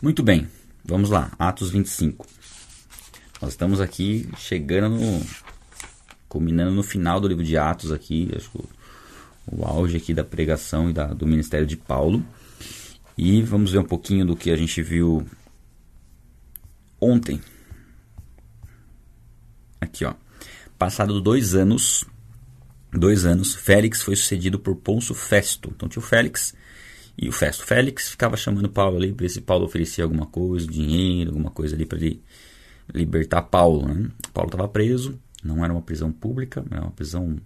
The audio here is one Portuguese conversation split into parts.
Muito bem, vamos lá, Atos 25. Nós estamos aqui chegando no. culminando no final do livro de Atos aqui, acho que o, o auge aqui da pregação e da, do ministério de Paulo. E vamos ver um pouquinho do que a gente viu ontem. Aqui, ó. Passado dois anos, dois anos, Félix foi sucedido por Ponço Festo. Então tinha o Félix e o Festo. Félix ficava chamando Paulo ali para ver se Paulo oferecia alguma coisa, dinheiro, alguma coisa ali para ele libertar Paulo. Né? Paulo estava preso, não era uma prisão pública, era uma prisão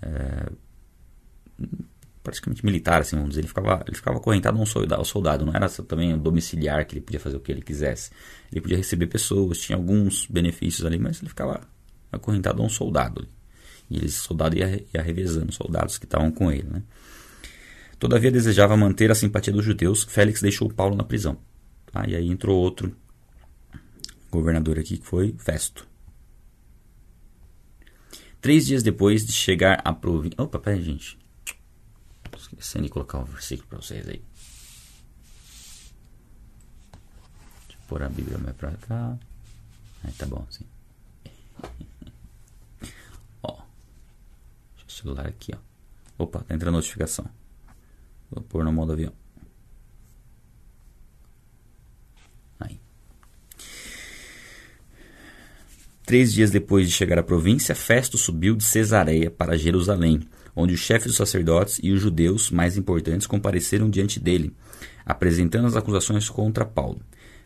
é, praticamente militar, assim, vamos dizer. Ele ficava, ele ficava acorrentado a um soldado, soldado, não era também um domiciliar que ele podia fazer o que ele quisesse. Ele podia receber pessoas, tinha alguns benefícios ali, mas ele ficava acorrentado a um soldado. E esse soldado ia, ia revezando os soldados que estavam com ele. Né? Todavia desejava manter a simpatia dos judeus, Félix deixou Paulo na prisão. Tá? E aí entrou outro governador aqui, que foi Festo. Três dias depois de chegar à província... Opa, peraí, gente. Esquecendo de colocar um versículo para vocês aí. Deixa eu pôr a Bíblia mais para cá. Aí tá bom, assim. ó. Deixa o celular aqui, ó. Opa, tá entrando a notificação. Vou pôr no modo avião. Aí. Três dias depois de chegar à província, Festo subiu de Cesareia para Jerusalém, onde os chefes dos sacerdotes e os judeus mais importantes compareceram diante dele, apresentando as acusações contra Paulo.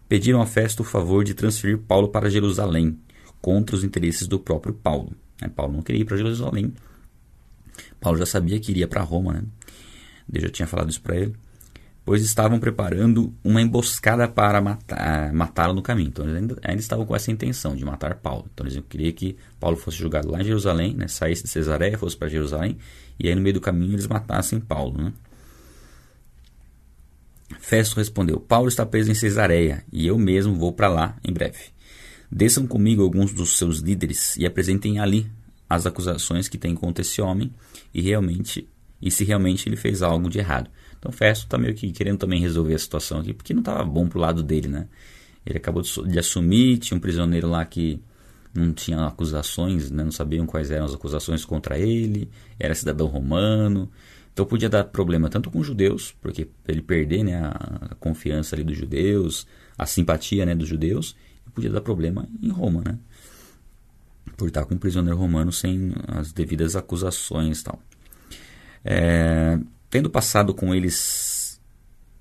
Pediram a Festo o favor de transferir Paulo para Jerusalém, contra os interesses do próprio Paulo. Paulo não queria ir para Jerusalém. Paulo já sabia que iria para Roma, né? Deus já tinha falado isso para ele. Pois estavam preparando uma emboscada para matar, matá-lo no caminho. Então eles ainda, ainda, estavam com essa intenção de matar Paulo. Então eles queriam que Paulo fosse julgado lá em Jerusalém, né, saísse de Cesareia, fosse para Jerusalém, e aí no meio do caminho eles matassem Paulo. Né? Festo respondeu: Paulo está preso em Cesareia e eu mesmo vou para lá em breve. Desçam comigo alguns dos seus líderes e apresentem ali as acusações que têm contra esse homem e realmente e se realmente ele fez algo de errado. Então Festo está meio que querendo também resolver a situação aqui, porque não estava bom pro lado dele, né? Ele acabou de, assumir, tinha um prisioneiro lá que não tinha acusações, né? não sabiam quais eram as acusações contra ele, era cidadão romano, então podia dar problema tanto com os judeus, porque ele perder né, a, confiança ali dos judeus, a simpatia né, dos judeus, podia dar problema em Roma, né? Por estar com um prisioneiro romano sem as devidas acusações e tal. É, tendo passado com eles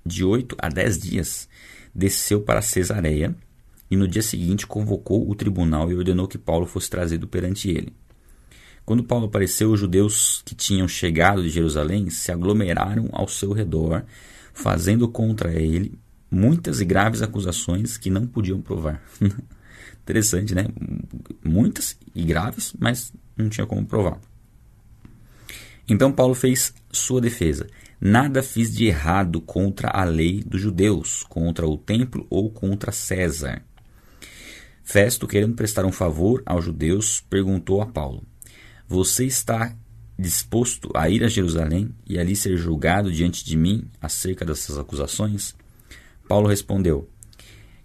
de oito a dez dias, desceu para Cesareia e no dia seguinte convocou o tribunal e ordenou que Paulo fosse trazido perante ele. Quando Paulo apareceu, os judeus que tinham chegado de Jerusalém se aglomeraram ao seu redor, fazendo contra ele muitas e graves acusações que não podiam provar. Interessante, né? Muitas e graves, mas não tinha como provar. Então Paulo fez sua defesa. Nada fiz de errado contra a lei dos judeus, contra o templo ou contra César. Festo, querendo prestar um favor aos judeus, perguntou a Paulo: Você está disposto a ir a Jerusalém e ali ser julgado diante de mim acerca dessas acusações? Paulo respondeu: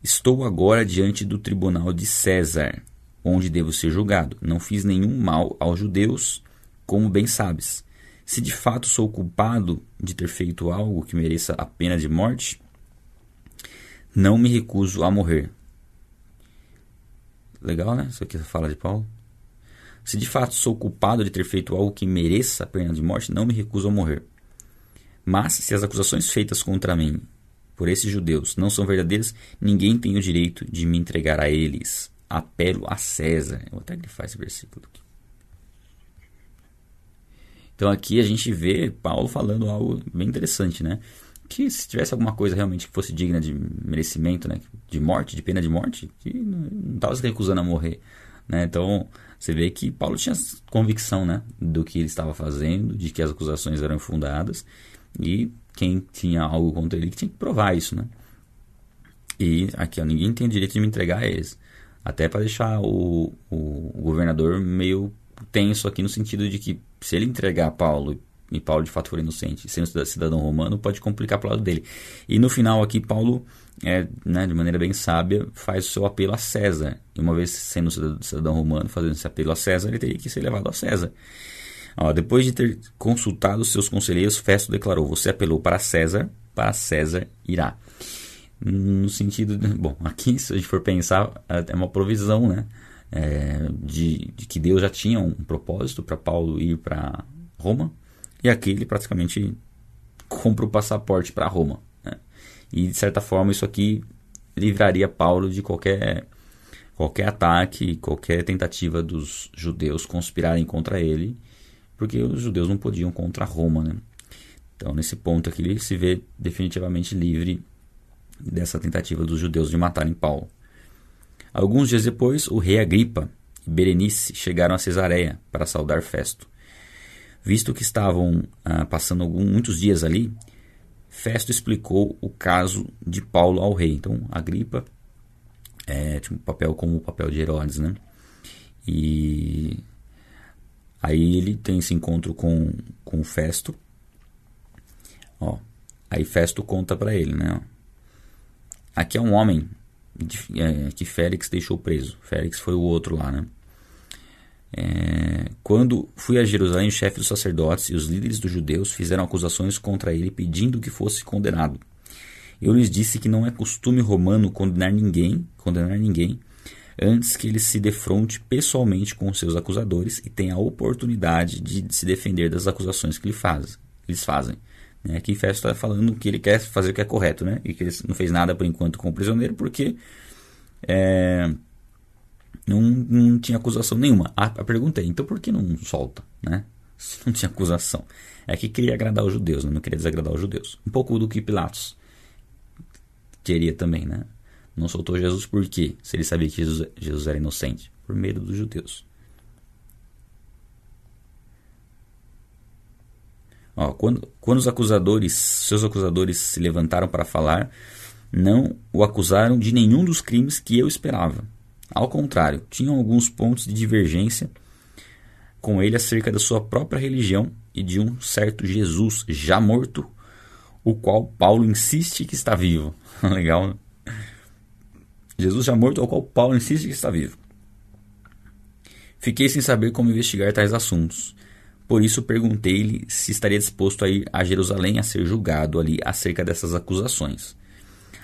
Estou agora diante do tribunal de César, onde devo ser julgado. Não fiz nenhum mal aos judeus, como bem sabes. Se de fato sou culpado de ter feito algo que mereça a pena de morte, não me recuso a morrer. Legal, né? Isso aqui fala de Paulo. Se de fato sou culpado de ter feito algo que mereça a pena de morte, não me recuso a morrer. Mas se as acusações feitas contra mim por esses judeus não são verdadeiras, ninguém tem o direito de me entregar a eles. Apelo a César. Eu vou até grifar esse versículo aqui. Então aqui a gente vê Paulo falando algo bem interessante, né? Que se tivesse alguma coisa realmente que fosse digna de merecimento, né? De morte, de pena de morte, que não estava se recusando a morrer, né? Então você vê que Paulo tinha convicção, né? Do que ele estava fazendo, de que as acusações eram fundadas e quem tinha algo contra ele que tinha que provar isso, né? E aqui, ó, ninguém tem o direito de me entregar a eles. Até para deixar o, o, o governador meio tenso aqui no sentido de que se ele entregar Paulo e Paulo de fato for inocente, sendo cidadão romano, pode complicar para o lado dele. E no final aqui, Paulo é, né, de maneira bem sábia, faz o seu apelo a César. E uma vez sendo cidadão romano, fazendo esse apelo a César, ele teria que ser levado a César. Ó, depois de ter consultado seus conselheiros, Festo declarou: Você apelou para César, para César irá. No sentido. De, bom, aqui, se a gente for pensar, é uma provisão, né? É, de, de, que Deus já tinha um propósito para Paulo ir para Roma, e aqui ele praticamente compra o passaporte para Roma. Né? E de certa forma, isso aqui livraria Paulo de qualquer, qualquer ataque, qualquer tentativa dos judeus conspirarem contra ele porque os judeus não podiam contra Roma. Né? Então, nesse ponto aqui, ele se vê definitivamente livre dessa tentativa dos judeus de matarem Paulo. Alguns dias depois, o rei Agripa e Berenice chegaram a Cesareia para saudar Festo. Visto que estavam ah, passando algum, muitos dias ali, Festo explicou o caso de Paulo ao rei. Então, Agripa é, tinha um papel como o papel de Herodes, né? E Aí ele tem esse encontro com, com Festo. Ó, aí Festo conta para ele, né? Aqui é um homem é, que Félix deixou preso. Félix foi o outro lá, né? É, quando fui a Jerusalém, o chefe dos sacerdotes e os líderes dos judeus fizeram acusações contra ele, pedindo que fosse condenado. Eu lhes disse que não é costume romano condenar ninguém, condenar ninguém, antes que ele se defronte pessoalmente com seus acusadores e tenha a oportunidade de se defender das acusações que ele faz, eles fazem. Né? Aqui Festo está falando que ele quer fazer o que é correto, né? e que ele não fez nada por enquanto com o prisioneiro porque é, não, não tinha acusação nenhuma. A, a pergunta é, então por que não solta? Né? Se não tinha acusação. É que queria agradar os judeus, né? não queria desagradar os judeus. Um pouco do que Pilatos queria também, né? Não soltou Jesus por quê? Se ele sabia que Jesus, Jesus era inocente? Por medo dos judeus. Ó, quando, quando os acusadores, seus acusadores se levantaram para falar, não o acusaram de nenhum dos crimes que eu esperava. Ao contrário, tinham alguns pontos de divergência com ele acerca da sua própria religião e de um certo Jesus já morto, o qual Paulo insiste que está vivo. Legal, né? Jesus já morto, ao qual Paulo insiste que está vivo. Fiquei sem saber como investigar tais assuntos. Por isso perguntei-lhe se estaria disposto a ir a Jerusalém a ser julgado ali acerca dessas acusações.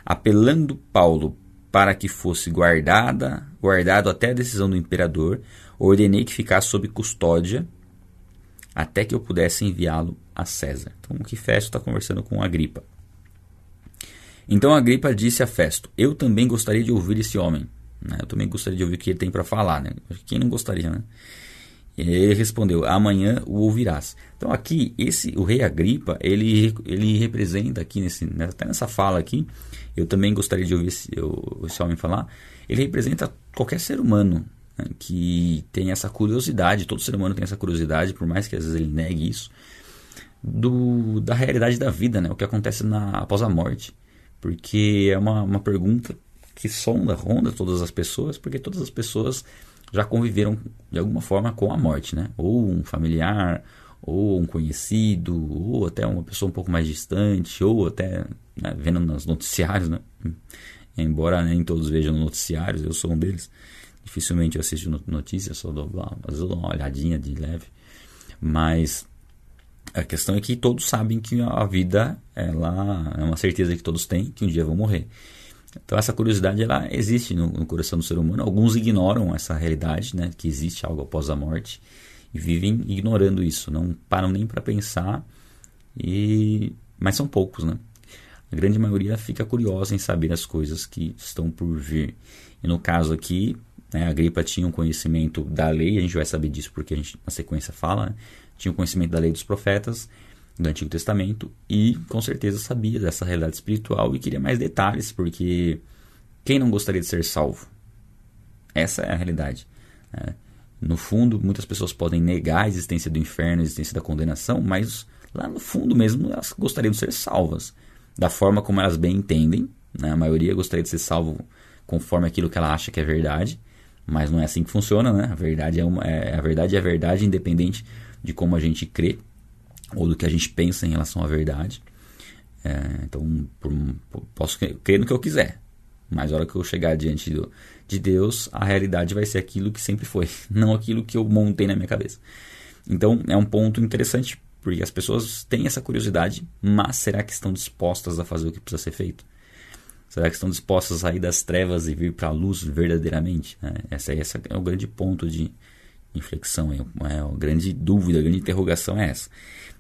Apelando Paulo para que fosse guardada, guardado até a decisão do imperador, ordenei que ficasse sob custódia até que eu pudesse enviá-lo a César. Então, o que Festo está conversando com Agripa. Então Agripa disse a Festo: Eu também gostaria de ouvir esse homem. Né? Eu também gostaria de ouvir o que ele tem para falar. Né? Quem não gostaria, né? Ele respondeu: Amanhã o ouvirás. Então aqui esse o rei Agripa ele, ele representa aqui nesse né, até nessa fala aqui. Eu também gostaria de ouvir esse, esse homem falar. Ele representa qualquer ser humano né, que tem essa curiosidade. Todo ser humano tem essa curiosidade, por mais que às vezes ele negue isso, do, da realidade da vida, né? O que acontece na, após a morte porque é uma, uma pergunta que sonda, ronda todas as pessoas, porque todas as pessoas já conviveram de alguma forma com a morte, né? Ou um familiar, ou um conhecido, ou até uma pessoa um pouco mais distante, ou até né, vendo nos noticiários, né? Embora nem todos vejam noticiários, eu sou um deles. Dificilmente eu assisto notícias, só dou, às vezes dou uma olhadinha de leve. Mas a questão é que todos sabem que a vida ela é uma certeza que todos têm que um dia vão morrer. Então essa curiosidade ela existe no, no, coração do ser humano. Alguns ignoram essa realidade, né, que existe algo após a morte e vivem ignorando isso, não param nem para pensar. E mas são poucos, né? A grande maioria fica curiosa em saber as coisas que estão por vir. E no caso aqui, né, a gripa tinha um conhecimento da lei, a gente vai saber disso porque a gente na sequência fala, né? tinha o conhecimento da lei dos profetas do Antigo Testamento e com certeza sabia dessa realidade espiritual e queria mais detalhes, porque quem não gostaria de ser salvo? Essa é a realidade. Né? No fundo, muitas pessoas podem negar a existência do inferno, a existência da condenação, mas lá no fundo mesmo elas gostariam de ser salvas, da forma como elas bem entendem. Né? A maioria gostaria de ser salvo conforme aquilo que ela acha que é verdade, mas não é assim que funciona, né? A verdade é, uma, é a verdade é a verdade independente de como a gente crê ou do que a gente pensa em relação à verdade. É, então, por, posso crer no que eu quiser, mas a hora que eu chegar diante do, de Deus, a realidade vai ser aquilo que sempre foi, não aquilo que eu montei na minha cabeça. Então, é um ponto interessante, porque as pessoas têm essa curiosidade, mas será que estão dispostas a fazer o que precisa ser feito? Será que estão dispostas a sair das trevas e vir para a luz verdadeiramente? É, essa é o grande ponto de inflexão, é, é a grande dúvida, a grande interrogação é essa.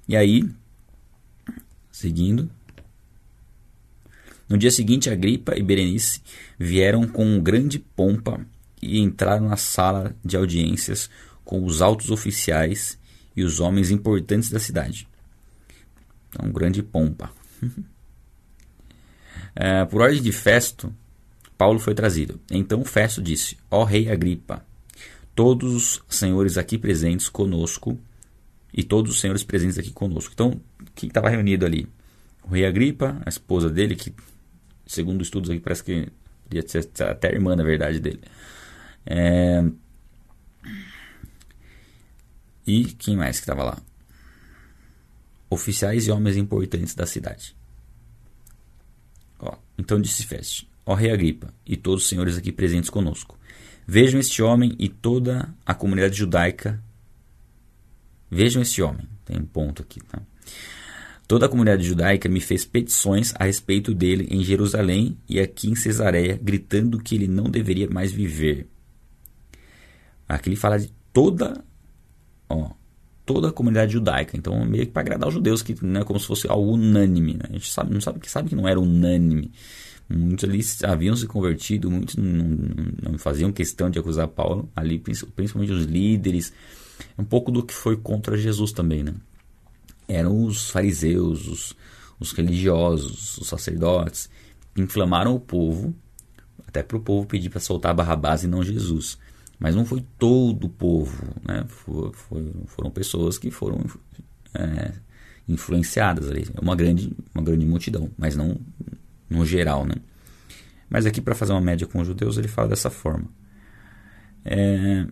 E aí, seguindo, no dia seguinte, Agripa e Berenice vieram com grande pompa e entraram na sala de audiências com os altos oficiais e os homens importantes da cidade. Então, grande pompa. é, por ordem de Festo, Paulo foi trazido. Então Festo disse: Ó rei Agripa, todos os senhores aqui presentes conosco e todos os senhores presentes aqui conosco. Então, quem estava reunido ali? O rei Agripa, a esposa dele, que segundo estudos aqui, parece que podia ser até irmã, na verdade, dele. É... E quem mais que estava lá? Oficiais e homens importantes da cidade. Ó, então disse Feste, ó rei Agripa, e todos os senhores aqui presentes conosco. Vejam este homem e toda a comunidade judaica. Vejam este homem. Tem um ponto aqui, tá? Toda a comunidade judaica me fez petições a respeito dele em Jerusalém e aqui em Cesareia, gritando que ele não deveria mais viver. Aqui ele fala de toda, ó, toda a comunidade judaica. Então, meio que para agradar os judeus, que não é como se fosse algo unânime. Né? A gente sabe, não sabe sabe que não era unânime. Muitos ali haviam se convertido, muitos não, não, não faziam questão de acusar Paulo ali, principalmente os líderes. Um pouco do que foi contra Jesus também, né? eram os fariseus, os, os religiosos, os sacerdotes, inflamaram o povo, até para o povo pedir para soltar Barrabás e não Jesus. Mas não foi todo o povo, né? For, foi, foram pessoas que foram é, influenciadas ali, uma grande, uma grande multidão, mas não no geral, né? Mas aqui para fazer uma média com os judeus ele fala dessa forma, é,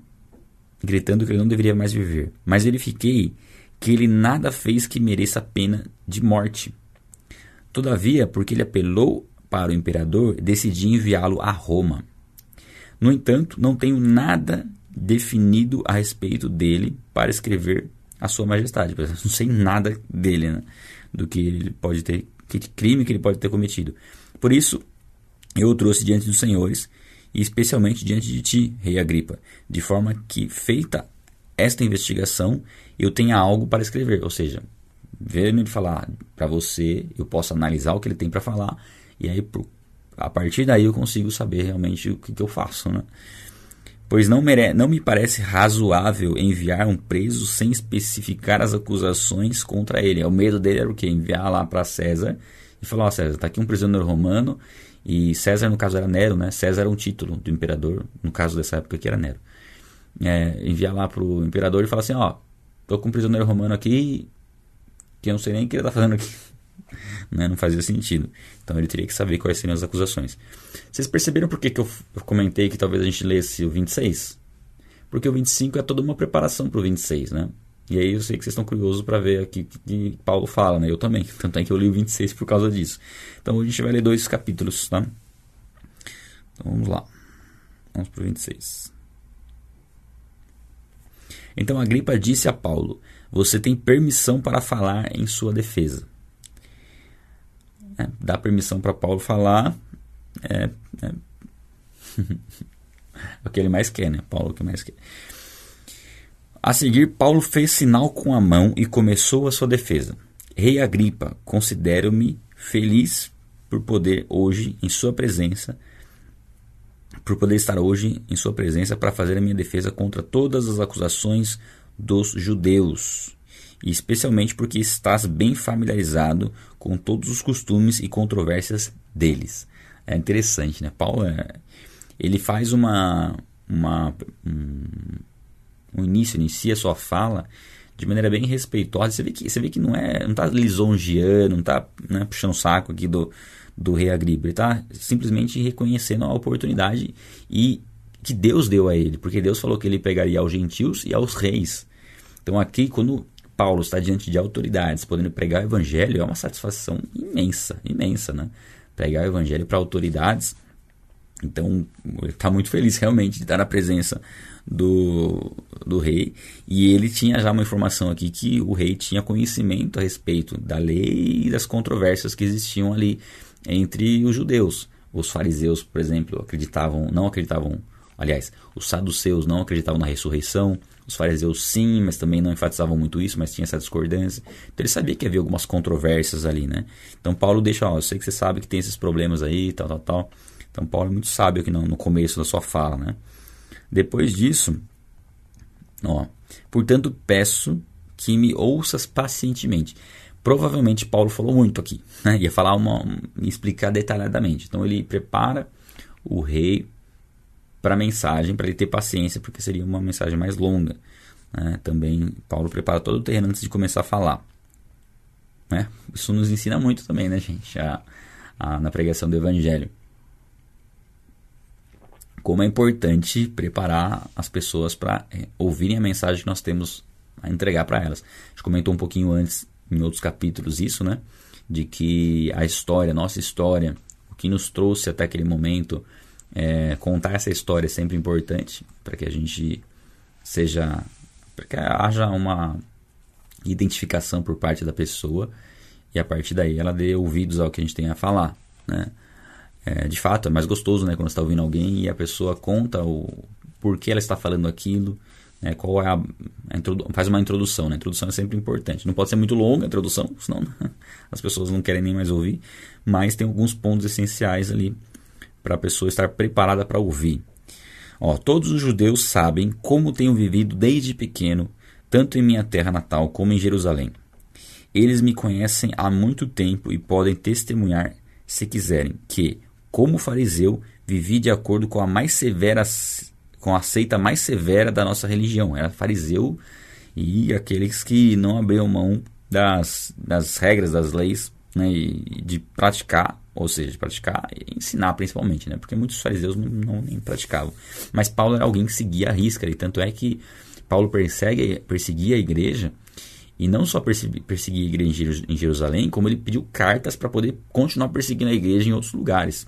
gritando que ele não deveria mais viver. Mas ele fiquei que ele nada fez que mereça pena de morte. Todavia, porque ele apelou para o imperador, decidi enviá-lo a Roma. No entanto, não tenho nada definido a respeito dele para escrever a sua majestade. Não sei nada dele, né? do que ele pode ter, que crime que ele pode ter cometido. Por isso, eu o trouxe diante dos senhores, e especialmente diante de ti, rei Agripa, de forma que, feita esta investigação, eu tenha algo para escrever. Ou seja, vendo ele falar para você, eu posso analisar o que ele tem para falar, e aí a partir daí eu consigo saber realmente o que, que eu faço. Né? Pois não, mere não me parece razoável enviar um preso sem especificar as acusações contra ele. O medo dele era o quê? Enviar lá para César e falar: Ó, oh, César, está aqui um prisioneiro romano. E César, no caso, era Nero, né? César era um título do imperador, no caso dessa época que era Nero. É, enviar lá para o imperador e falar assim: Ó, tô com um prisioneiro romano aqui que eu não sei nem o que ele está fazendo aqui. né? Não fazia sentido. Então ele teria que saber quais seriam as acusações. Vocês perceberam por que, que eu, eu comentei que talvez a gente lesse o 26? Porque o 25 é toda uma preparação para o 26, né? E aí eu sei que vocês estão curiosos para ver aqui o que Paulo fala, né? Eu também. Tanto é que eu li o 26 por causa disso. Então a gente vai ler dois capítulos, tá? Então vamos lá. Vamos para o 26. Então Agripa disse a Paulo: Você tem permissão para falar em sua defesa. É, dá permissão para Paulo falar. É, é. o que ele mais quer, né? Paulo o que mais quer. A seguir, Paulo fez sinal com a mão e começou a sua defesa. Rei Agripa, considero-me feliz por poder hoje, em sua presença, por poder estar hoje em Sua presença para fazer a minha defesa contra todas as acusações dos judeus, e especialmente porque estás bem familiarizado com todos os costumes e controvérsias deles. É interessante, né? Paulo é, ele faz uma, uma um, um início, inicia sua fala de maneira bem respeitosa. Você vê que, você vê que não é, não está lisonjeando, não está né, puxando o saco aqui do, do rei Agripa. Ele está simplesmente reconhecendo a oportunidade e que Deus deu a ele, porque Deus falou que ele pegaria aos gentios e aos reis. Então aqui, quando Paulo está diante de autoridades, podendo pregar o evangelho, é uma satisfação imensa, imensa, né? Pregar o evangelho para autoridades. Então, está muito feliz realmente de estar na presença do, do rei. E ele tinha já uma informação aqui que o rei tinha conhecimento a respeito da lei e das controvérsias que existiam ali entre os judeus. Os fariseus, por exemplo, acreditavam, não acreditavam, aliás, os saduceus não acreditavam na ressurreição, os fariseus sim, mas também não enfatizavam muito isso, mas tinha essa discordância. Então ele sabia que havia algumas controvérsias ali, né? Então Paulo deixa, ó, eu sei que você sabe que tem esses problemas aí, tal, tal, tal. Então Paulo é muito sábio aqui no, no começo da sua fala, né? Depois disso, ó, portanto peço que me ouças pacientemente. Provavelmente Paulo falou muito aqui, né? ia falar uma, explicar detalhadamente. Então ele prepara o rei para a mensagem, para ele ter paciência, porque seria uma mensagem mais longa. Né? Também Paulo prepara todo o terreno antes de começar a falar. Né? Isso nos ensina muito também, né, gente, a, a, na pregação do Evangelho. Como é importante preparar as pessoas para é, ouvirem a mensagem que nós temos a entregar para elas. A gente comentou um pouquinho antes, em outros capítulos, isso, né? De que a história, nossa história, o que nos trouxe até aquele momento, é, contar essa história é sempre importante para que a gente seja. para que haja uma identificação por parte da pessoa e a partir daí ela dê ouvidos ao que a gente tem a falar, né? É, de fato, é mais gostoso, né? Quando você está ouvindo alguém e a pessoa conta o porquê ela está falando aquilo, né? qual é a, a faz uma introdução, né? A introdução é sempre importante. Não pode ser muito longa a introdução, senão as pessoas não querem nem mais ouvir, mas tem alguns pontos essenciais ali para a pessoa estar preparada para ouvir. Ó, todos os judeus sabem como tenho vivido desde pequeno, tanto em minha terra natal como em Jerusalém. Eles me conhecem há muito tempo e podem testemunhar, se quiserem, que, como fariseu, vivi de acordo com a mais severa com a seita mais severa da nossa religião. Era fariseu e aqueles que não abriam mão das, das regras, das leis, né, e de praticar ou seja, de praticar e ensinar principalmente, né? Porque muitos fariseus não, não, nem praticavam. Mas Paulo era alguém que seguia a risca, e tanto é que Paulo persegue, perseguia a igreja, e não só perseguia a igreja em Jerusalém, como ele pediu cartas para poder continuar perseguindo a igreja em outros lugares.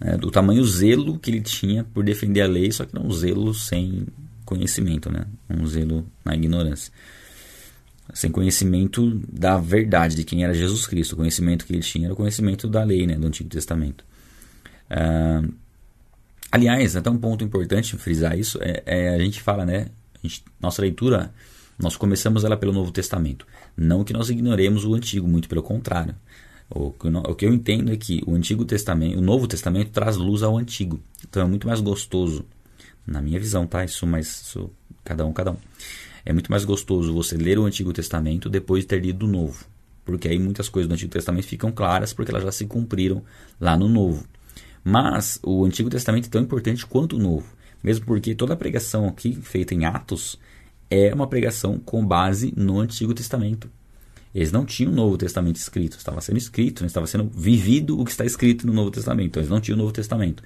É, do tamanho zelo que ele tinha por defender a lei, só que não um zelo sem conhecimento, né? um zelo na ignorância sem conhecimento da verdade de quem era Jesus Cristo. O conhecimento que ele tinha era o conhecimento da lei, né, do Antigo Testamento. Uh, aliás, até um ponto importante frisar isso é, é a gente fala, né, gente, nossa leitura, nós começamos ela pelo Novo Testamento. Não que nós ignoremos o Antigo, muito pelo contrário. O que, eu, o que eu entendo é que o Antigo Testamento, o Novo Testamento traz luz ao Antigo. Então é muito mais gostoso, na minha visão, tá? Isso, mas isso, cada um, cada um. É muito mais gostoso você ler o Antigo Testamento depois de ter lido o Novo. Porque aí muitas coisas do Antigo Testamento ficam claras porque elas já se cumpriram lá no Novo. Mas o Antigo Testamento é tão importante quanto o Novo. Mesmo porque toda a pregação aqui feita em Atos é uma pregação com base no Antigo Testamento. Eles não tinham o Novo Testamento escrito, estava sendo escrito, né? estava sendo vivido o que está escrito no Novo Testamento. Então, eles não tinham o Novo Testamento.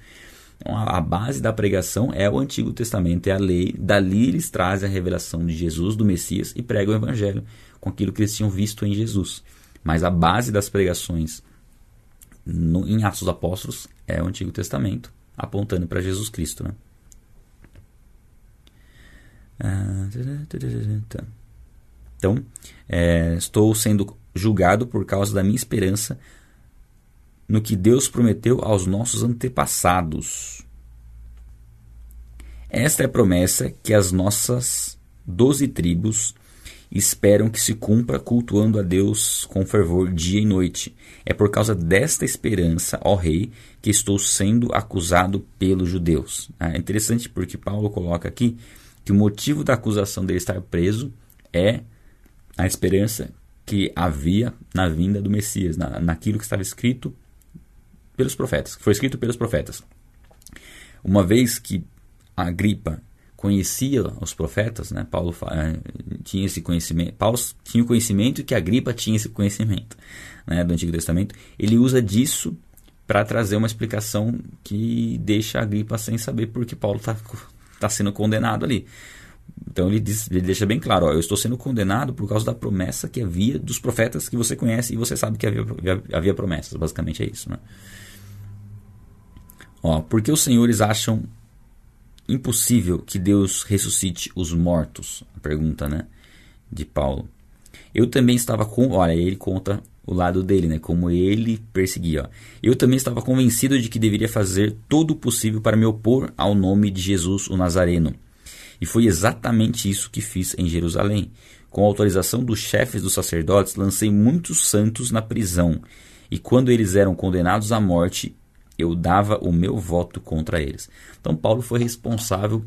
Então, a base da pregação é o Antigo Testamento, é a lei. Dali eles trazem a revelação de Jesus, do Messias, e pregam o Evangelho com aquilo que eles tinham visto em Jesus. Mas a base das pregações no, em Atos dos Apóstolos é o Antigo Testamento, apontando para Jesus Cristo. Né? Então, é, estou sendo julgado por causa da minha esperança no que Deus prometeu aos nossos antepassados. Esta é a promessa que as nossas doze tribos esperam que se cumpra cultuando a Deus com fervor dia e noite. É por causa desta esperança, ó rei, que estou sendo acusado pelos judeus. É interessante porque Paulo coloca aqui que o motivo da acusação dele estar preso é a esperança que havia na vinda do Messias, na, naquilo que estava escrito pelos profetas, que foi escrito pelos profetas. Uma vez que a gripa conhecia os profetas, né? Paulo eh, tinha esse conhecimento, Paulo tinha o conhecimento que a gripa tinha esse conhecimento, né, do Antigo Testamento. Ele usa disso para trazer uma explicação que deixa a gripa sem saber porque Paulo está tá sendo condenado ali. Então ele, diz, ele deixa bem claro: ó, eu estou sendo condenado por causa da promessa que havia dos profetas que você conhece e você sabe que havia, havia, promessas. Basicamente é isso. Né? Ó, porque os senhores acham impossível que Deus ressuscite os mortos? A pergunta né, de Paulo. Eu também estava com. Olha, ele conta o lado dele, né? Como ele perseguia. Ó. Eu também estava convencido de que deveria fazer todo o possível para me opor ao nome de Jesus o Nazareno. E foi exatamente isso que fiz em Jerusalém. Com a autorização dos chefes dos sacerdotes, lancei muitos santos na prisão. E quando eles eram condenados à morte, eu dava o meu voto contra eles. Então, Paulo foi responsável,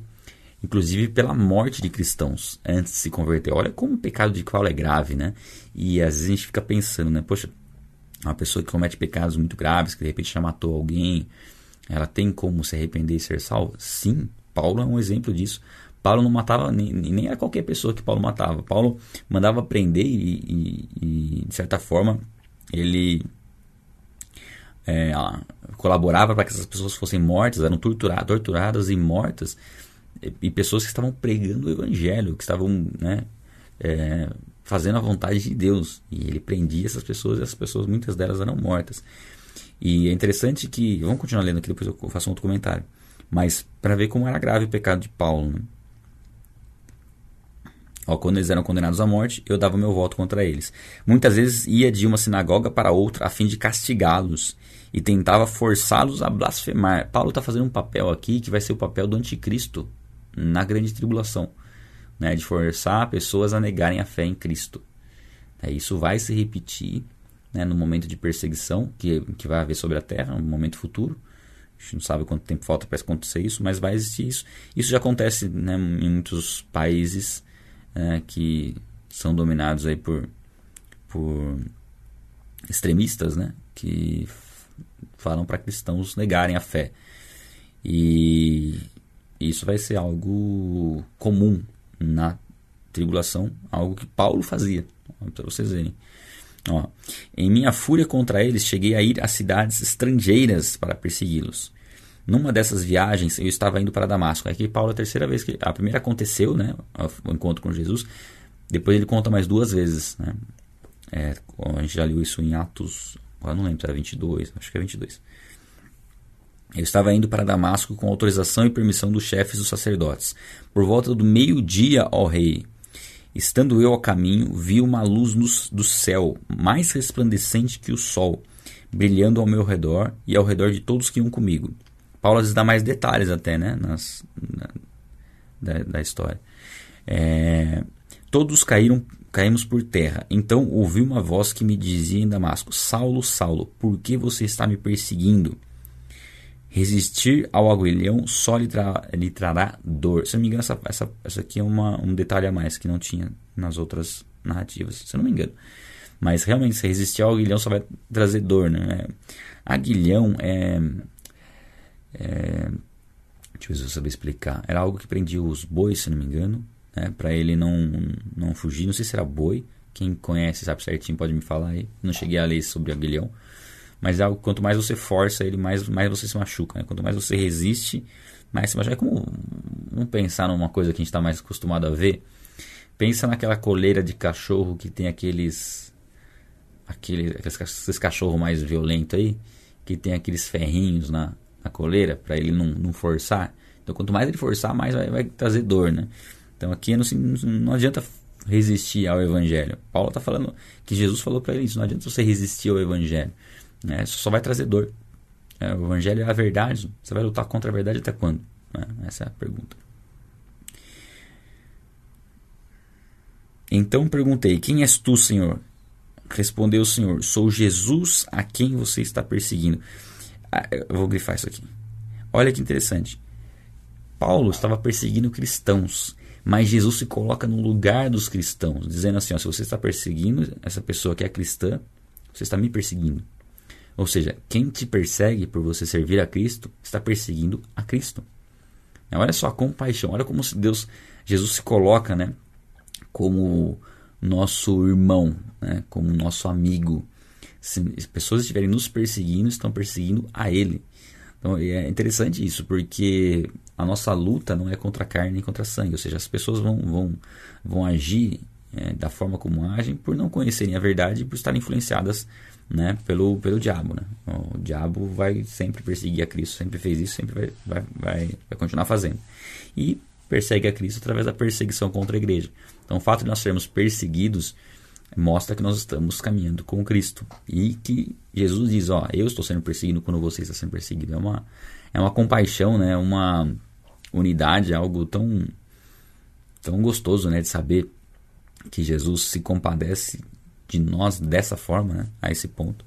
inclusive, pela morte de cristãos antes de se converter. Olha como o pecado de Paulo é grave, né? E às vezes a gente fica pensando, né? Poxa, uma pessoa que comete pecados muito graves, que de repente já matou alguém, ela tem como se arrepender e ser salva? Sim, Paulo é um exemplo disso. Paulo não matava, nem, nem era qualquer pessoa que Paulo matava. Paulo mandava prender e, e, e de certa forma, ele é, colaborava para que essas pessoas fossem mortas, eram torturadas, torturadas e mortas, e, e, pessoas que estavam pregando o evangelho, que estavam né, é, fazendo a vontade de Deus. E ele prendia essas pessoas e essas pessoas, muitas delas eram mortas. E é interessante que, vamos continuar lendo aqui, depois eu faço um outro comentário, mas para ver como era grave o pecado de Paulo. Né? Ó, quando eles eram condenados à morte, eu dava meu voto contra eles. Muitas vezes ia de uma sinagoga para outra a fim de castigá-los e tentava forçá-los a blasfemar. Paulo está fazendo um papel aqui que vai ser o papel do anticristo na grande tribulação, né, de forçar pessoas a negarem a fé em Cristo. É, isso vai se repetir né, no momento de perseguição que, que vai haver sobre a terra, no momento futuro. A gente não sabe quanto tempo falta para acontecer isso, mas vai existir isso. Isso já acontece né, em muitos países é, que são dominados aí por, por extremistas, né? Que falam para cristãos negarem a fé. E isso vai ser algo comum na tribulação, algo que Paulo fazia, para vocês verem. Ó, em minha fúria contra eles, cheguei a ir a cidades estrangeiras para persegui-los. Numa dessas viagens, eu estava indo para Damasco. Aqui Paulo é a terceira vez que a primeira aconteceu, né, o encontro com Jesus. Depois ele conta mais duas vezes, né? É, a gente já leu isso em Atos, agora não lembro era 22, acho que é 22. Eu estava indo para Damasco com autorização e permissão dos chefes dos sacerdotes. Por volta do meio-dia, ó rei, estando eu a caminho, vi uma luz no, do céu, mais resplandecente que o sol, brilhando ao meu redor e ao redor de todos que iam comigo. Paulo às vezes dá mais detalhes até, né? Nas, na, da, da, história. É, todos caíram, caímos por terra. Então ouvi uma voz que me dizia em Damasco: Saulo, Saulo, por que você está me perseguindo? Resistir ao aguilhão só lhe, tra lhe trará dor. Se não me engano, essa, essa, essa aqui é uma, um detalhe a mais que não tinha nas outras narrativas, se não me engano. Mas realmente, se resistir ao aguilhão só vai trazer dor, né? Aguilhão é é, deixa eu ver se eu saber explicar. Era algo que prendia os bois, se não me engano, né, para ele não, não fugir. Não sei se era boi. Quem conhece, sabe certinho, pode me falar aí. Não cheguei a ler sobre aguilhão. Mas é algo quanto mais você força ele, mais, mais você se machuca. Né? Quanto mais você resiste, mais se machuca. É como vamos pensar numa coisa que a gente está mais acostumado a ver. Pensa naquela coleira de cachorro que tem aqueles. aqueles, aqueles cachorros mais violentos aí. Que tem aqueles ferrinhos na, a coleira para ele não, não forçar. Então, quanto mais ele forçar, mais vai, vai trazer dor, né? Então, aqui não, não adianta resistir ao evangelho. Paulo está falando que Jesus falou para ele isso. Não adianta você resistir ao evangelho. Né? Isso só vai trazer dor. É, o evangelho é a verdade. Você vai lutar contra a verdade até quando? Né? Essa é a pergunta. Então perguntei: Quem és tu, Senhor? Respondeu o Senhor: Sou Jesus a quem você está perseguindo. Ah, eu vou grifar isso aqui. Olha que interessante. Paulo estava perseguindo cristãos, mas Jesus se coloca no lugar dos cristãos, dizendo assim: ó, se você está perseguindo essa pessoa que é cristã, você está me perseguindo. Ou seja, quem te persegue por você servir a Cristo está perseguindo a Cristo. Olha só a compaixão, olha como Deus, Jesus se coloca, né, como nosso irmão, né, como nosso amigo, se pessoas estiverem nos perseguindo, estão perseguindo a Ele. Então é interessante isso, porque a nossa luta não é contra carne nem contra sangue, ou seja, as pessoas vão, vão, vão agir é, da forma como agem por não conhecerem a verdade e por estarem influenciadas né, pelo, pelo diabo. Né? O diabo vai sempre perseguir a Cristo, sempre fez isso, sempre vai, vai, vai, vai continuar fazendo. E persegue a Cristo através da perseguição contra a igreja. Então, o fato de nós sermos perseguidos mostra que nós estamos caminhando com Cristo. E que Jesus diz: Ó, eu estou sendo perseguido quando você está sendo perseguido. É uma, é uma compaixão, né? uma unidade, algo tão, tão gostoso né? de saber que Jesus se compadece de nós dessa forma, né? a esse ponto.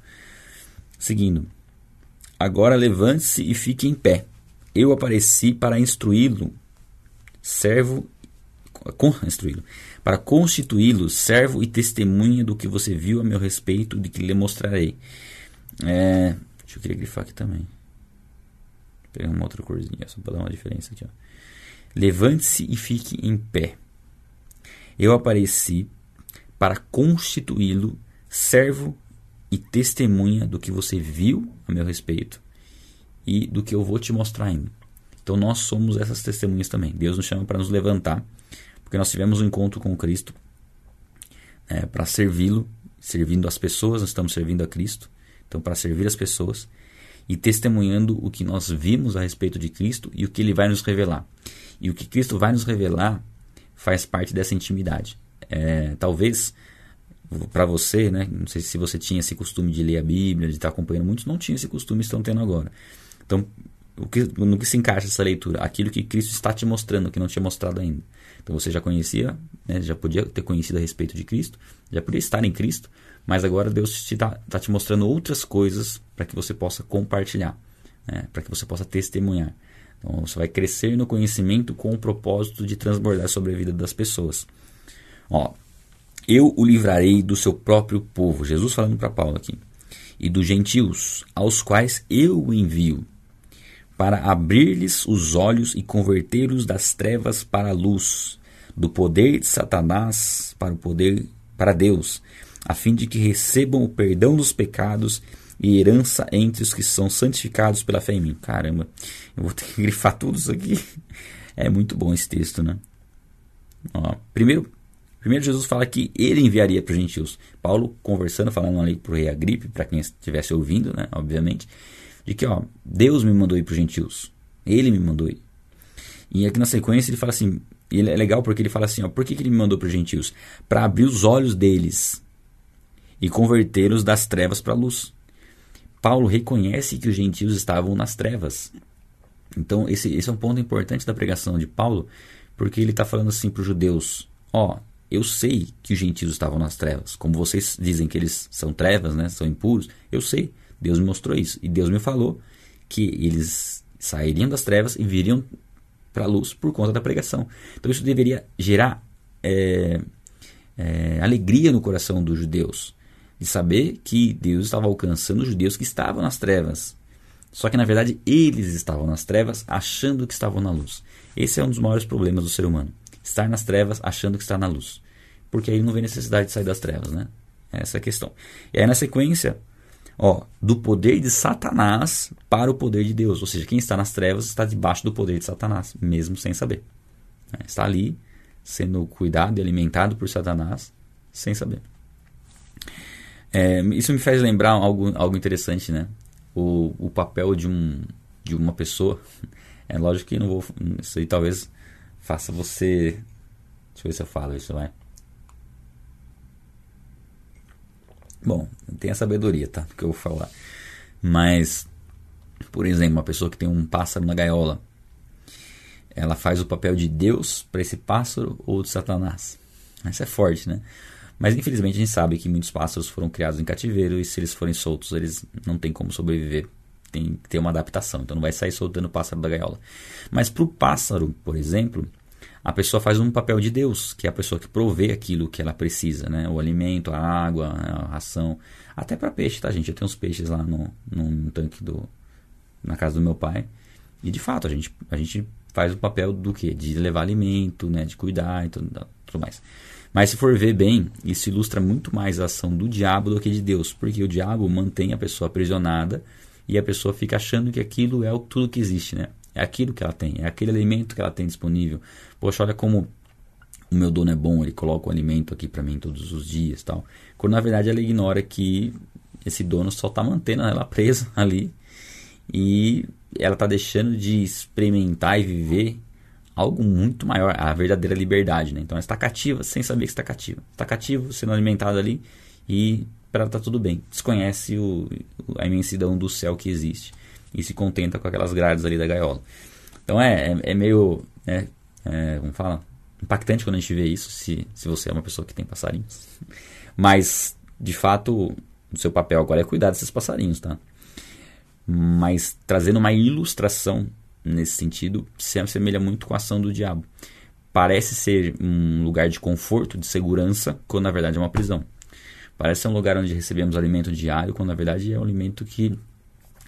Seguindo. Agora levante-se e fique em pé. Eu apareci para instruí-lo, servo, instruí-lo, para constituí-lo servo e testemunha do que você viu a meu respeito, de que lhe mostrarei. É, deixa eu querer grifar aqui também. Pegar uma outra corzinha, só para dar uma diferença aqui. Levante-se e fique em pé. Eu apareci para constituí-lo servo e testemunha do que você viu a meu respeito e do que eu vou te mostrar ainda. Então nós somos essas testemunhas também. Deus nos chama para nos levantar, porque nós tivemos um encontro com Cristo é, para servi-lo, servindo as pessoas, nós estamos servindo a Cristo. Então, para servir as pessoas e testemunhando o que nós vimos a respeito de Cristo e o que ele vai nos revelar. E o que Cristo vai nos revelar faz parte dessa intimidade. É, talvez para você, né, não sei se você tinha esse costume de ler a Bíblia, de estar acompanhando, muitos não tinham esse costume, estão tendo agora. Então, o que, no que se encaixa essa leitura? Aquilo que Cristo está te mostrando, que não tinha mostrado ainda. Então você já conhecia, né, já podia ter conhecido a respeito de Cristo, já podia estar em Cristo, mas agora Deus está tá te mostrando outras coisas para que você possa compartilhar, né, para que você possa testemunhar. Então você vai crescer no conhecimento com o propósito de transbordar sobre a vida das pessoas. Ó, eu o livrarei do seu próprio povo, Jesus falando para Paulo aqui, e dos gentios, aos quais eu o envio, para abrir-lhes os olhos e convertê-los das trevas para a luz, do poder de Satanás para o poder para Deus, a fim de que recebam o perdão dos pecados e herança entre os que são santificados pela fé em mim. Caramba, eu vou ter que grifar tudo isso aqui. É muito bom esse texto, né? Ó, primeiro, primeiro Jesus fala que ele enviaria para os gentios. Paulo conversando, falando ali para o rei Agripe, para quem estivesse ouvindo, né? Obviamente, de que ó, Deus me mandou ir para os gentios. Ele me mandou ir. E aqui na sequência ele fala assim, ele é legal porque ele fala assim, ó, por que, que ele me mandou para os gentios? Para abrir os olhos deles e convertê-los das trevas para a luz. Paulo reconhece que os gentios estavam nas trevas. Então, esse, esse é um ponto importante da pregação de Paulo, porque ele está falando assim para os judeus: Ó, eu sei que os gentios estavam nas trevas. Como vocês dizem que eles são trevas, né, são impuros, eu sei. Deus me mostrou isso. E Deus me falou que eles sairiam das trevas e viriam para a luz por conta da pregação. Então, isso deveria gerar é, é, alegria no coração dos judeus de saber que Deus estava alcançando os judeus que estavam nas trevas. Só que na verdade eles estavam nas trevas achando que estavam na luz. Esse é um dos maiores problemas do ser humano. Estar nas trevas achando que está na luz. Porque aí não vê necessidade de sair das trevas, né? Essa é a questão. E aí na sequência, ó, do poder de Satanás para o poder de Deus. Ou seja, quem está nas trevas está debaixo do poder de Satanás, mesmo sem saber. Está ali sendo cuidado e alimentado por Satanás sem saber. É, isso me faz lembrar algo, algo interessante, né? O, o papel de, um, de uma pessoa. É lógico que não vou. Isso aí talvez faça você. Deixa eu ver se eu falo isso, vai. Bom, tem a sabedoria, tá? Que eu vou falar. Mas, por exemplo, uma pessoa que tem um pássaro na gaiola, ela faz o papel de Deus para esse pássaro ou de Satanás. Isso é forte, né? Mas infelizmente a gente sabe que muitos pássaros foram criados em cativeiro e se eles forem soltos, eles não têm como sobreviver. Tem que ter uma adaptação, então não vai sair soltando o pássaro da gaiola. Mas para o pássaro, por exemplo, a pessoa faz um papel de Deus, que é a pessoa que provê aquilo que ela precisa, né? O alimento, a água, a ração. Até para peixe, tá, gente? Eu tenho uns peixes lá no, no tanque do, na casa do meu pai. E de fato, a gente, a gente faz o papel do quê? De levar alimento, né? De cuidar e tudo, tudo mais. Mas se for ver bem, isso ilustra muito mais a ação do diabo do que de Deus, porque o diabo mantém a pessoa aprisionada e a pessoa fica achando que aquilo é tudo que existe, né? É aquilo que ela tem, é aquele alimento que ela tem disponível. Poxa, olha como o meu dono é bom, ele coloca o alimento aqui para mim todos os dias, tal. Quando na verdade ela ignora que esse dono só está mantendo ela presa ali e ela está deixando de experimentar e viver algo muito maior, a verdadeira liberdade, né? Então ela está cativa sem saber que está cativa. Está cativo, sendo alimentado ali e para ela está tudo bem. Desconhece o, a imensidão do céu que existe e se contenta com aquelas grades ali da gaiola. Então é, é, é meio, né, é, como fala, impactante quando a gente vê isso, se, se você é uma pessoa que tem passarinhos. Mas, de fato, o seu papel agora é cuidar desses passarinhos, tá? Mas trazendo uma ilustração nesse sentido, se assemelha muito com a ação do diabo. Parece ser um lugar de conforto, de segurança, quando na verdade é uma prisão. Parece ser um lugar onde recebemos alimento diário, quando na verdade é um alimento que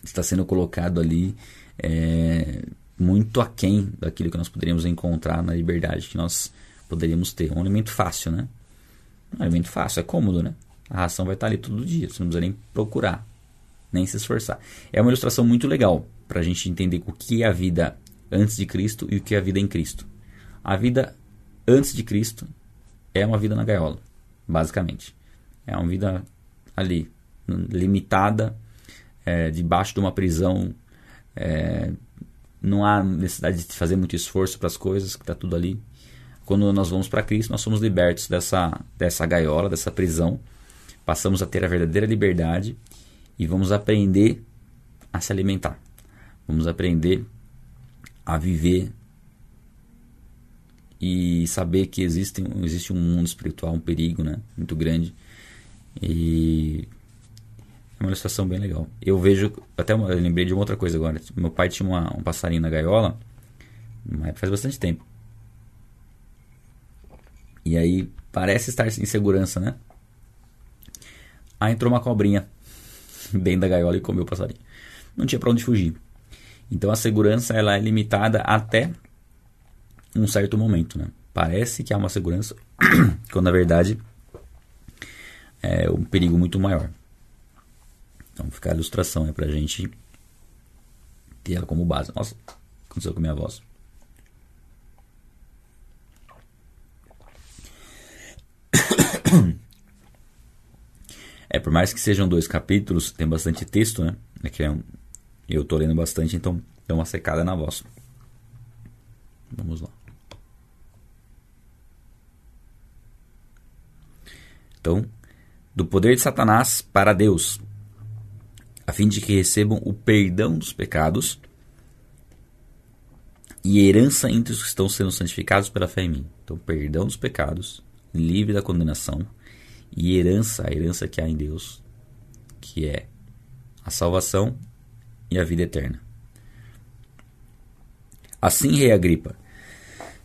está sendo colocado ali é, muito aquém daquilo que nós poderíamos encontrar na liberdade que nós poderíamos ter. Um alimento fácil, né? Um alimento fácil, é cômodo, né? A ração vai estar ali todo dia, você não precisa nem procurar, nem se esforçar. É uma ilustração muito legal para a gente entender o que é a vida antes de Cristo e o que é a vida em Cristo. A vida antes de Cristo é uma vida na gaiola, basicamente. É uma vida ali, limitada, é, debaixo de uma prisão. É, não há necessidade de fazer muito esforço para as coisas, que está tudo ali. Quando nós vamos para Cristo, nós somos libertos dessa, dessa gaiola, dessa prisão. Passamos a ter a verdadeira liberdade e vamos aprender a se alimentar. Vamos aprender a viver e saber que existe, existe um mundo espiritual, um perigo né, muito grande. E é uma ilustração bem legal. Eu vejo, até eu lembrei de uma outra coisa agora. Meu pai tinha uma, um passarinho na gaiola, mas faz bastante tempo. E aí parece estar em segurança, né? Aí entrou uma cobrinha dentro da gaiola e comeu o passarinho. Não tinha para onde fugir. Então a segurança ela é limitada até um certo momento, né? Parece que há uma segurança, quando na verdade é um perigo muito maior. Então fica a ilustração é pra gente ter ela como base. Nossa, aconteceu com a minha voz. É, por mais que sejam dois capítulos, tem bastante texto, né? É que é eu tô lendo bastante, então deu uma secada na voz. Vamos lá. Então, do poder de Satanás para Deus, a fim de que recebam o perdão dos pecados e herança entre os que estão sendo santificados pela fé em mim. Então, perdão dos pecados, livre da condenação e herança, a herança que há em Deus, que é a salvação e a vida eterna. Assim, rei Agripa,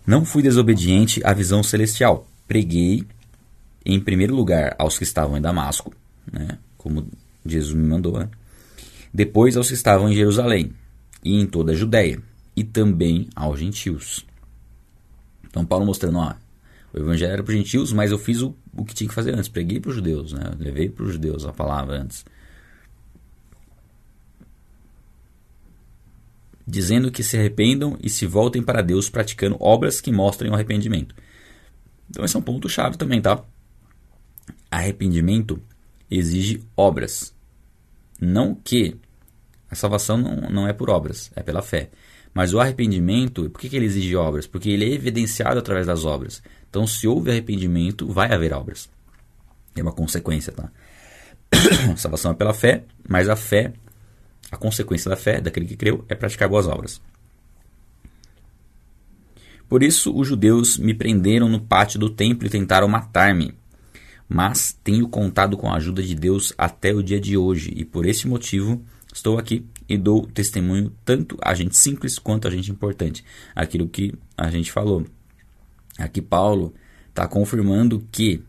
não fui desobediente à visão celestial. Preguei, em primeiro lugar, aos que estavam em Damasco, né, como Jesus me mandou, né, depois aos que estavam em Jerusalém e em toda a Judéia, e também aos gentios. Então Paulo mostrando, ó, o evangelho era para os gentios, mas eu fiz o, o que tinha que fazer antes, preguei para os judeus, né? levei para os judeus a palavra antes. Dizendo que se arrependam e se voltem para Deus praticando obras que mostrem o arrependimento. Então esse é um ponto chave também, tá? Arrependimento exige obras. Não que a salvação não, não é por obras, é pela fé. Mas o arrependimento, por que, que ele exige obras? Porque ele é evidenciado através das obras. Então, se houve arrependimento, vai haver obras. É uma consequência, tá? a salvação é pela fé, mas a fé, a consequência da fé, daquele que creu, é praticar boas obras. Por isso, os judeus me prenderam no pátio do templo e tentaram matar-me mas tenho contado com a ajuda de Deus até o dia de hoje e por esse motivo estou aqui e dou testemunho tanto a gente simples quanto a gente importante. Aquilo que a gente falou. Aqui Paulo está confirmando que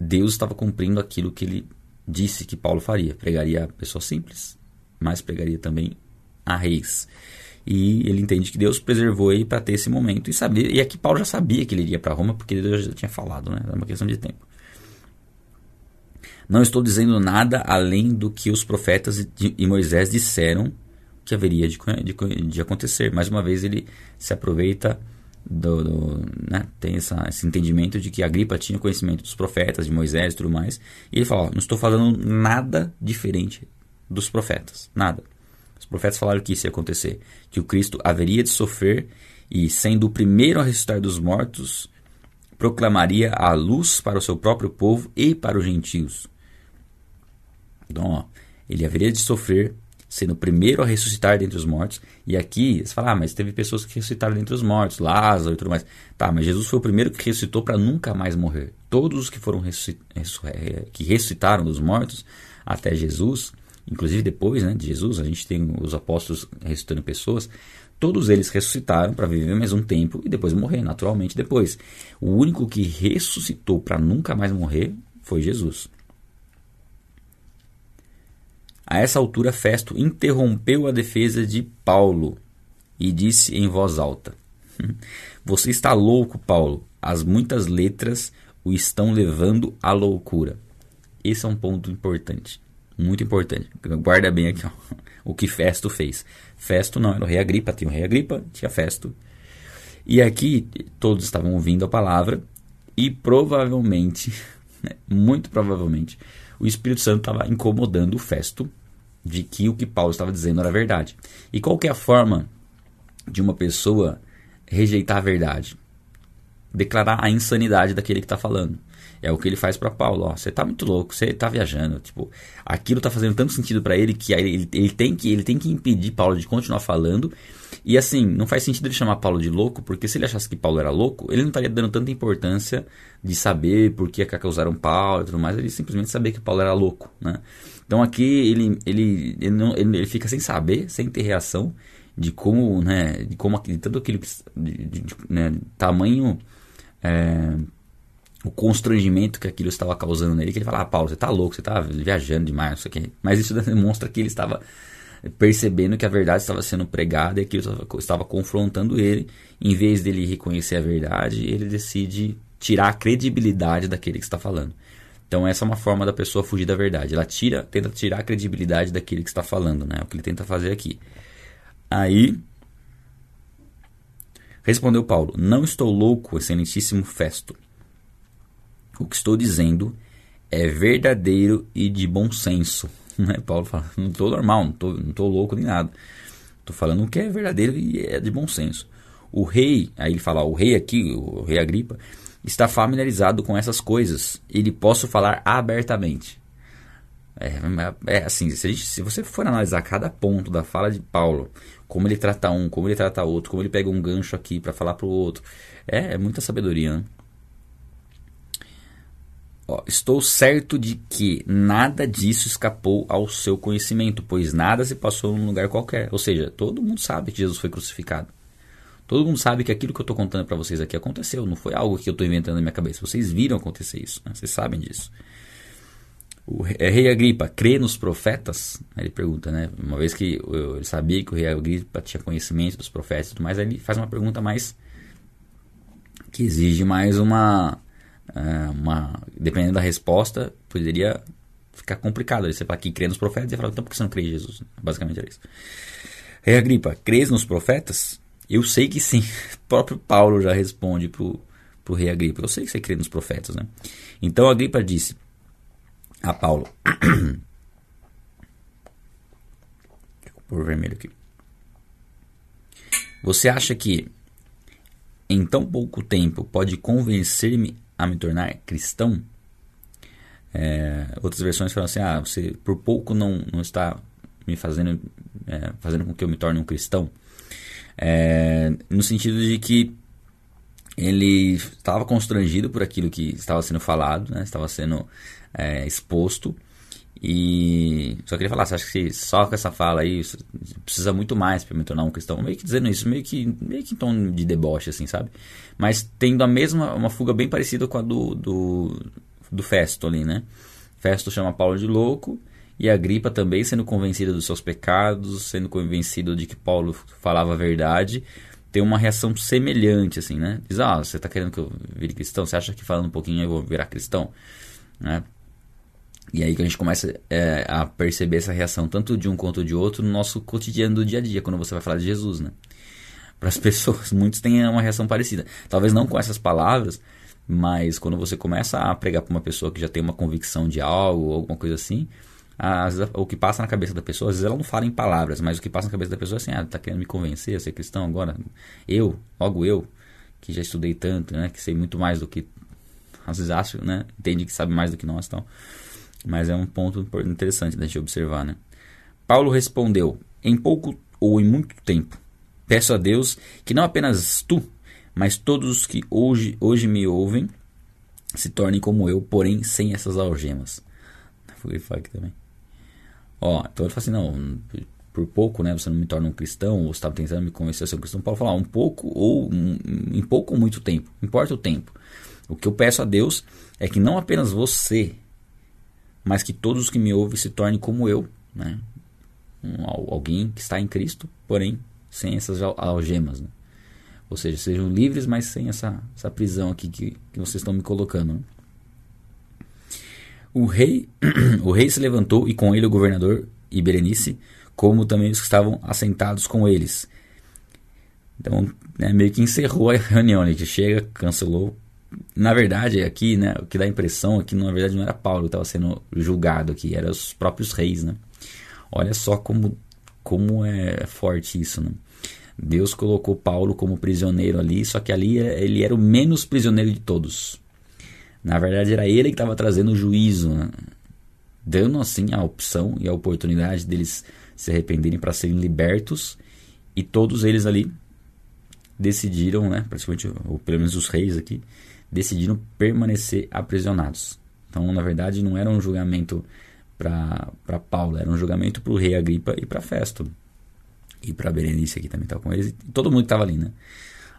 Deus estava cumprindo aquilo que ele disse que Paulo faria. Pregaria a pessoas simples, mas pregaria também a reis. E ele entende que Deus preservou ele para ter esse momento. E sabia, e aqui Paulo já sabia que ele iria para Roma, porque Deus já tinha falado, né? É uma questão de tempo. Não estou dizendo nada além do que os profetas e Moisés disseram que haveria de, de, de acontecer. Mais uma vez, ele se aproveita do, do né, tem essa, esse entendimento de que a gripa tinha conhecimento dos profetas, de Moisés e tudo mais. E ele fala: ó, não estou falando nada diferente dos profetas, nada. Profetas falaram que isso ia acontecer, que o Cristo haveria de sofrer e, sendo o primeiro a ressuscitar dos mortos, proclamaria a luz para o seu próprio povo e para os gentios. Então, ó, ele haveria de sofrer, sendo o primeiro a ressuscitar dentre os mortos. E aqui, você fala, ah, mas teve pessoas que ressuscitaram dentre os mortos, Lázaro e tudo mais. Tá, mas Jesus foi o primeiro que ressuscitou para nunca mais morrer. Todos os que foram que ressuscitaram dos mortos até Jesus, inclusive depois né, de Jesus, a gente tem os apóstolos ressuscitando pessoas, todos eles ressuscitaram para viver mais um tempo e depois morrer, naturalmente depois. O único que ressuscitou para nunca mais morrer foi Jesus. A essa altura, Festo interrompeu a defesa de Paulo e disse em voz alta: Você está louco, Paulo. As muitas letras o estão levando à loucura. Esse é um ponto importante, muito importante. Guarda bem aqui ó, o que Festo fez. Festo não era o rei Agripa, tinha o rei Agripa, tinha Festo. E aqui todos estavam ouvindo a palavra e provavelmente, né, muito provavelmente, o Espírito Santo estava incomodando o Festo de que o que Paulo estava dizendo era verdade. E qual é a forma de uma pessoa rejeitar a verdade? Declarar a insanidade daquele que está falando. É o que ele faz para Paulo. Ó, você está muito louco, você está viajando. Tipo, aquilo está fazendo tanto sentido para ele que ele, ele, tem que ele tem que impedir Paulo de continuar falando. E assim, não faz sentido ele chamar Paulo de louco, porque se ele achasse que Paulo era louco, ele não estaria dando tanta importância de saber por que acusaram Paulo e tudo mais. Ele simplesmente sabia que Paulo era louco, né? Então aqui ele, ele, ele, não, ele, ele fica sem saber, sem ter reação de como, né, de como de tanto aquele de, de, de né, tamanho é, o constrangimento que aquilo estava causando nele, que ele fala, ah, Paulo, você está louco, você está viajando demais, isso aqui. Mas isso demonstra que ele estava percebendo que a verdade estava sendo pregada e estava, estava confrontando ele. Em vez dele reconhecer a verdade, ele decide tirar a credibilidade daquele que está falando. Então essa é uma forma da pessoa fugir da verdade. Ela tira, tenta tirar a credibilidade daquele que está falando, né? É o que ele tenta fazer aqui. Aí respondeu Paulo: Não estou louco, excelentíssimo Festo. O que estou dizendo é verdadeiro e de bom senso. Né? Paulo fala: Não estou normal, não estou louco nem nada. Estou falando o que é verdadeiro e é de bom senso. O rei, aí ele fala: O rei aqui, o rei Agripa está familiarizado com essas coisas. Ele posso falar abertamente. É, é assim, se, gente, se, você for analisar cada ponto da fala de Paulo, como ele trata um, como ele trata outro, como ele pega um gancho aqui para falar para o outro, é, é, muita sabedoria. Né? Ó, estou certo de que nada disso escapou ao seu conhecimento, pois nada se passou num lugar qualquer. Ou seja, todo mundo sabe que Jesus foi crucificado. Todo mundo sabe que aquilo que eu estou contando para vocês aqui aconteceu, não foi algo que eu estou inventando na minha cabeça. Vocês viram acontecer isso, né? vocês sabem disso. O rei Agripa crê nos profetas? Ele pergunta, né? Uma vez que ele sabia que o rei Agripa tinha conhecimento dos profetas e tudo mais, ele faz uma pergunta mais. que exige mais uma. É, uma dependendo da resposta, poderia ficar complicado. Você fala que crê nos profetas e fala, então por que você não crê em Jesus? Basicamente é isso. Rei Agripa, crês nos profetas? Eu sei que sim. O próprio Paulo já responde para o rei Agripa. Eu sei que você crê nos profetas, né? Então Agripa disse a Paulo. Pôr vermelho aqui. Você acha que em tão pouco tempo pode convencer-me a me tornar cristão? É, outras versões falam assim: ah, você por pouco não, não está me fazendo, é, fazendo com que eu me torne um cristão. É, no sentido de que ele estava constrangido por aquilo que estava sendo falado, né? estava sendo é, exposto. E só queria falar, você acha que só com essa fala aí precisa muito mais para me tornar um cristão? Meio que dizendo isso, meio que, meio que em tom de deboche, assim, sabe? Mas tendo a mesma, uma fuga bem parecida com a do, do, do Festo ali, né? Festo chama Paulo de louco e a gripa também sendo convencida dos seus pecados, sendo convencido de que Paulo falava a verdade, tem uma reação semelhante, assim, né? Diz, ah, você está querendo que eu vire cristão? Você acha que falando um pouquinho eu vou virar cristão? Né? E aí que a gente começa é, a perceber essa reação, tanto de um quanto de outro, no nosso cotidiano do dia a dia, quando você vai falar de Jesus, né? Para as pessoas, muitos têm uma reação parecida. Talvez não com essas palavras, mas quando você começa a pregar para uma pessoa que já tem uma convicção de algo, alguma coisa assim, às vezes, o que passa na cabeça da pessoa, às vezes ela não fala em palavras, mas o que passa na cabeça da pessoa é assim, ah, tá querendo me convencer a ser cristão agora? Eu, logo eu, que já estudei tanto, né, que sei muito mais do que às vezes acho, né, entende que sabe mais do que nós, então mas é um ponto interessante da gente observar, né? Paulo respondeu: Em pouco ou em muito tempo, peço a Deus que não apenas tu, mas todos os que hoje, hoje me ouvem se tornem como eu, porém sem essas algemas. Vou aqui também. Ó, então ele fala assim: não, por pouco, né? Você não me torna um cristão, ou você estava tentando me convencer a ser um cristão. Paulo fala: um pouco ou um, em pouco ou muito tempo, importa o tempo. O que eu peço a Deus é que não apenas você mas que todos os que me ouvem se tornem como eu, né? Um, alguém que está em Cristo, porém sem essas algemas, né? ou seja, sejam livres, mas sem essa, essa prisão aqui que, que vocês estão me colocando. Né? O rei, o rei se levantou e com ele o governador e Berenice, como também os que estavam assentados com eles. Então, né, meio que encerrou a reunião, né, que chega, cancelou, na verdade, aqui, né, o que dá a impressão é que na verdade não era Paulo que estava sendo julgado aqui, eram os próprios reis, né? Olha só como, como é forte isso, né? Deus colocou Paulo como prisioneiro ali, só que ali é, ele era o menos prisioneiro de todos. Na verdade, era ele que estava trazendo o juízo, né? dando assim a opção e a oportunidade deles se arrependerem para serem libertos, e todos eles ali decidiram, né, praticamente, ou pelo menos os reis aqui, decidiram permanecer aprisionados. Então, na verdade, não era um julgamento para Paulo, era um julgamento para o rei Agripa e para Festo. E para Berenice aqui também estava com eles, e todo mundo que estava ali, né?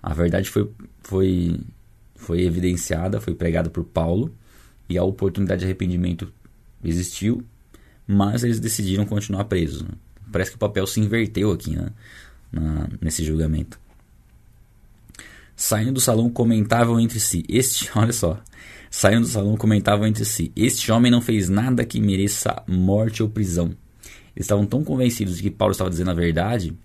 A verdade foi, foi, foi evidenciada, foi pregada por Paulo, e a oportunidade de arrependimento existiu, mas eles decidiram continuar presos. Né? Parece que o papel se inverteu aqui né? Na, nesse julgamento. Saindo do salão, comentavam entre si: Este, olha só. Saindo do salão, comentavam entre si: Este homem não fez nada que mereça morte ou prisão. Eles estavam tão convencidos de que Paulo estava dizendo a verdade,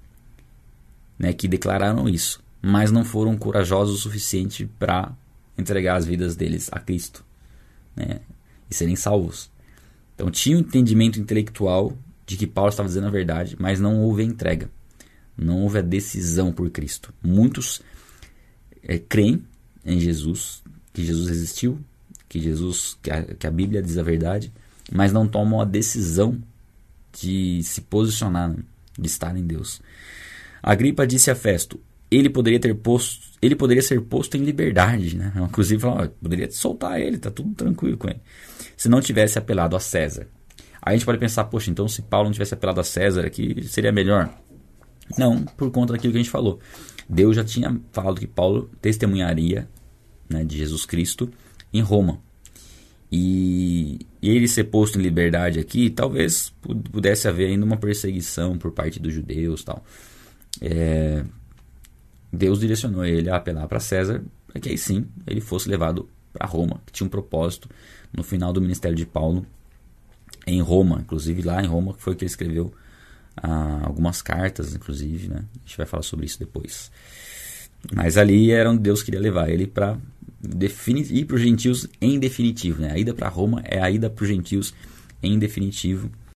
né, que declararam isso, mas não foram corajosos o suficiente para entregar as vidas deles a Cristo, né, e serem salvos. Então tinha um entendimento intelectual de que Paulo estava dizendo a verdade, mas não houve a entrega, não houve a decisão por Cristo. Muitos é, creem em Jesus, que Jesus existiu, que Jesus, que a, que a Bíblia diz a verdade, mas não tomam a decisão de se posicionar, de estar em Deus. Agripa disse a Festo: ele poderia ter posto, ele poderia ser posto em liberdade, né? Inclusive, falou, poderia soltar ele, tá tudo tranquilo com ele. Se não tivesse apelado a César. Aí a gente pode pensar, poxa, então se Paulo não tivesse apelado a César aqui, seria melhor? Não, por conta daquilo que a gente falou. Deus já tinha falado que Paulo testemunharia né, de Jesus Cristo em Roma. E ele ser posto em liberdade aqui, talvez pudesse haver ainda uma perseguição por parte dos judeus tal. É, Deus direcionou ele a apelar para César, para que aí sim ele fosse levado para Roma, que tinha um propósito no final do ministério de Paulo em Roma, inclusive lá em Roma foi que ele escreveu ah, algumas cartas, inclusive, né? A gente vai falar sobre isso depois. Mas ali era onde Deus queria levar ele para ir para os gentios em definitivo. Né? A ida para Roma é a ida para os gentios em definitivo.